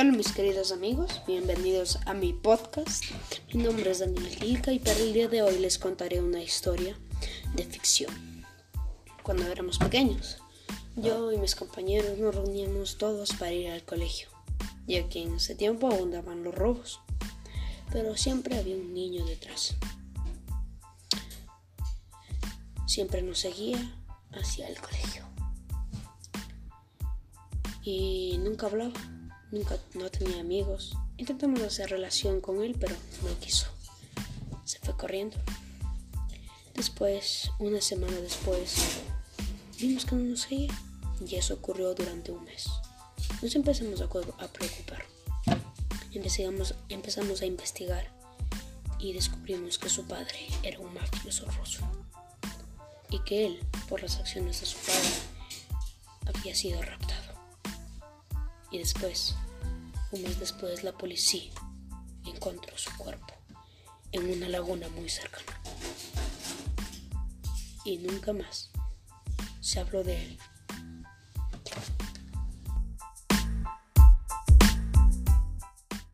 Hola mis queridos amigos, bienvenidos a mi podcast. Mi nombre es Daniel Gilca y para el día de hoy les contaré una historia de ficción. Cuando éramos pequeños, yo y mis compañeros nos reuníamos todos para ir al colegio, ya que en ese tiempo abundaban los robos, pero siempre había un niño detrás. Siempre nos seguía hacia el colegio y nunca hablaba Nunca no tenía amigos. Intentamos hacer relación con él, pero no quiso. Se fue corriendo. Después, una semana después, vimos que no nos seguía. Y eso ocurrió durante un mes. Nos empezamos a, preocupar. Investigamos, empezamos a investigar y descubrimos que su padre era un mafioso ruso. Y que él, por las acciones de su padre, había sido. Y después, un mes después, la policía encontró su cuerpo en una laguna muy cercana. Y nunca más se habló de él